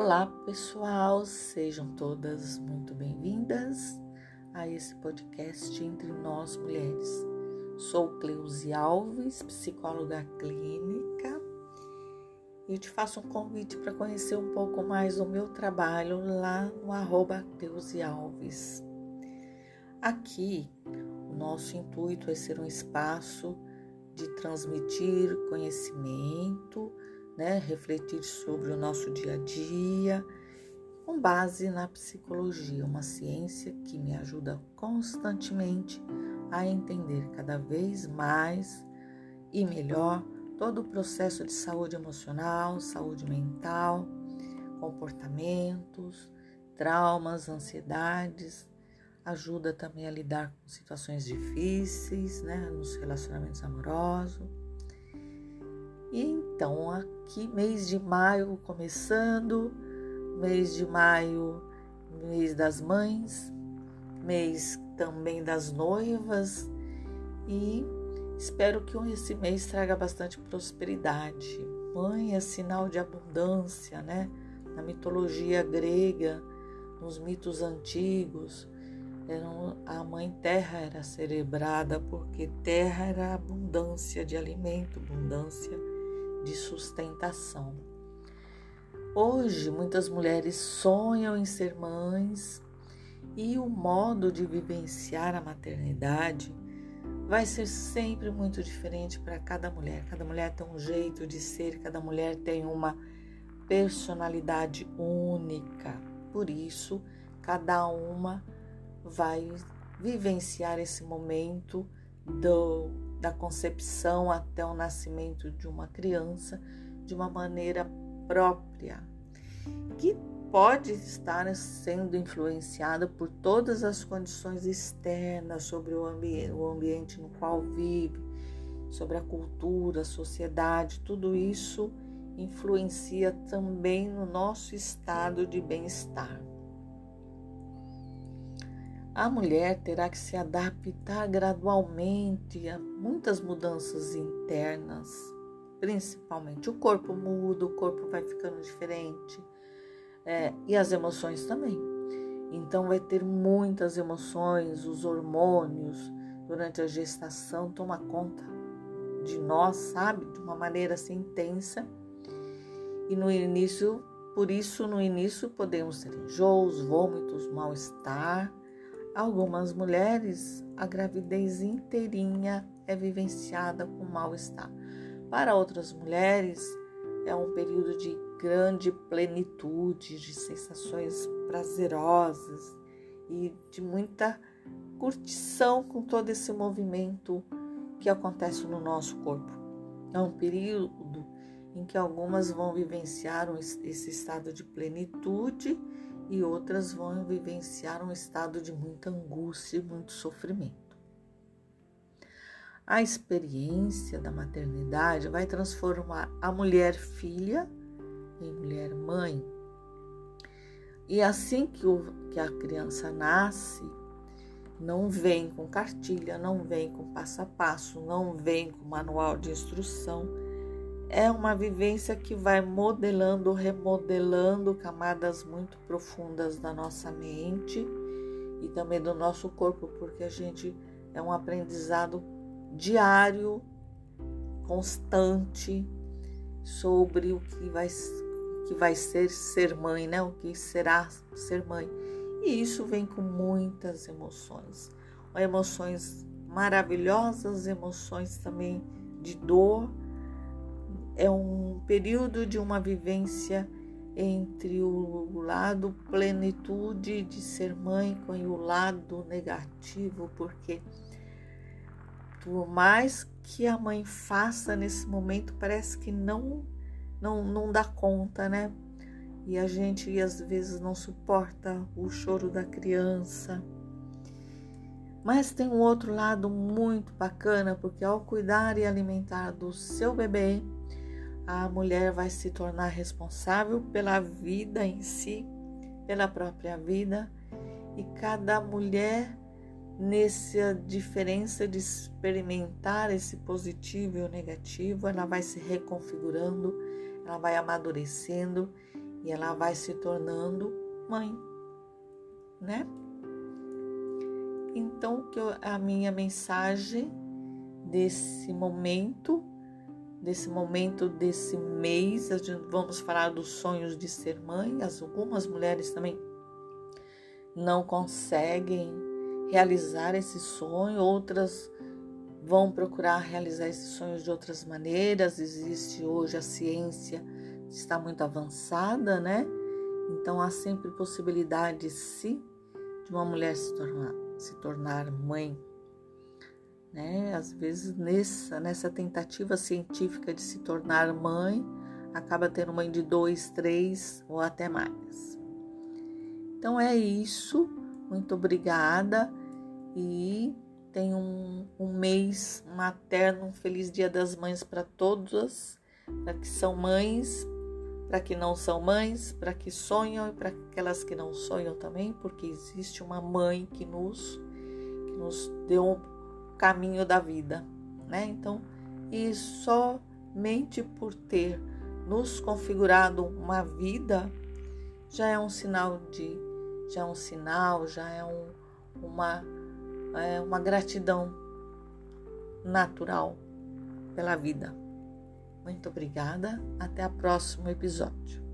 Olá, pessoal, sejam todas muito bem-vindas a esse podcast Entre Nós Mulheres. Sou Cleusi Alves, psicóloga clínica, e te faço um convite para conhecer um pouco mais do meu trabalho lá no arroba Alves. Aqui, o nosso intuito é ser um espaço de transmitir conhecimento, né, refletir sobre o nosso dia a dia, com base na psicologia, uma ciência que me ajuda constantemente a entender cada vez mais e melhor todo o processo de saúde emocional, saúde mental, comportamentos, traumas, ansiedades, ajuda também a lidar com situações difíceis, né, nos relacionamentos amorosos e então, aqui, mês de maio começando, mês de maio, mês das mães, mês também das noivas, e espero que esse mês traga bastante prosperidade. Mãe é sinal de abundância, né? Na mitologia grega, nos mitos antigos, a mãe terra era celebrada porque terra era abundância de alimento, abundância de sustentação. Hoje, muitas mulheres sonham em ser mães e o modo de vivenciar a maternidade vai ser sempre muito diferente para cada mulher. Cada mulher tem um jeito de ser, cada mulher tem uma personalidade única. Por isso, cada uma vai vivenciar esse momento do da concepção até o nascimento de uma criança de uma maneira própria, que pode estar sendo influenciada por todas as condições externas sobre o ambiente, o ambiente no qual vive, sobre a cultura, a sociedade, tudo isso influencia também no nosso estado de bem-estar a mulher terá que se adaptar gradualmente a muitas mudanças internas, principalmente o corpo muda, o corpo vai ficando diferente é, e as emoções também. Então, vai ter muitas emoções, os hormônios durante a gestação toma conta de nós, sabe, de uma maneira assim intensa. E no início, por isso, no início podemos ter enjoos, vômitos, mal-estar Algumas mulheres, a gravidez inteirinha é vivenciada com mal-estar. Para outras mulheres, é um período de grande plenitude, de sensações prazerosas e de muita curtição com todo esse movimento que acontece no nosso corpo. É um período em que algumas vão vivenciar esse estado de plenitude e outras vão vivenciar um estado de muita angústia e muito sofrimento. A experiência da maternidade vai transformar a mulher filha em mulher mãe. E assim que, o, que a criança nasce, não vem com cartilha, não vem com passo a passo, não vem com manual de instrução é uma vivência que vai modelando, remodelando camadas muito profundas da nossa mente e também do nosso corpo, porque a gente é um aprendizado diário, constante sobre o que vai, que vai ser ser mãe, né? O que será ser mãe. E isso vem com muitas emoções, emoções maravilhosas, emoções também de dor é um período de uma vivência entre o lado plenitude de ser mãe com o lado negativo, porque por mais que a mãe faça nesse momento, parece que não não, não dá conta, né? E a gente às vezes não suporta o choro da criança. Mas tem um outro lado muito bacana, porque ao cuidar e alimentar do seu bebê, a mulher vai se tornar responsável pela vida em si, pela própria vida, e cada mulher, nessa diferença de experimentar esse positivo e o negativo, ela vai se reconfigurando, ela vai amadurecendo e ela vai se tornando mãe, né? Então, que a minha mensagem desse momento, desse momento, desse mês, vamos falar dos sonhos de ser mãe. As, algumas mulheres também não conseguem realizar esse sonho, outras vão procurar realizar esses sonhos de outras maneiras. Existe hoje a ciência está muito avançada, né? Então há sempre possibilidade, sim, de uma mulher se tornar, se tornar mãe. Né? Às vezes nessa, nessa tentativa científica de se tornar mãe, acaba tendo mãe de dois, três ou até mais. Então é isso. Muito obrigada e tenha um, um mês materno, um feliz Dia das Mães para todas, para que são mães, para que não são mães, para que sonham e para aquelas que não sonham também, porque existe uma mãe que nos que nos deu caminho da vida, né? Então, e somente por ter nos configurado uma vida já é um sinal de já é um sinal, já é um, uma é uma gratidão natural pela vida. Muito obrigada. Até o próximo episódio.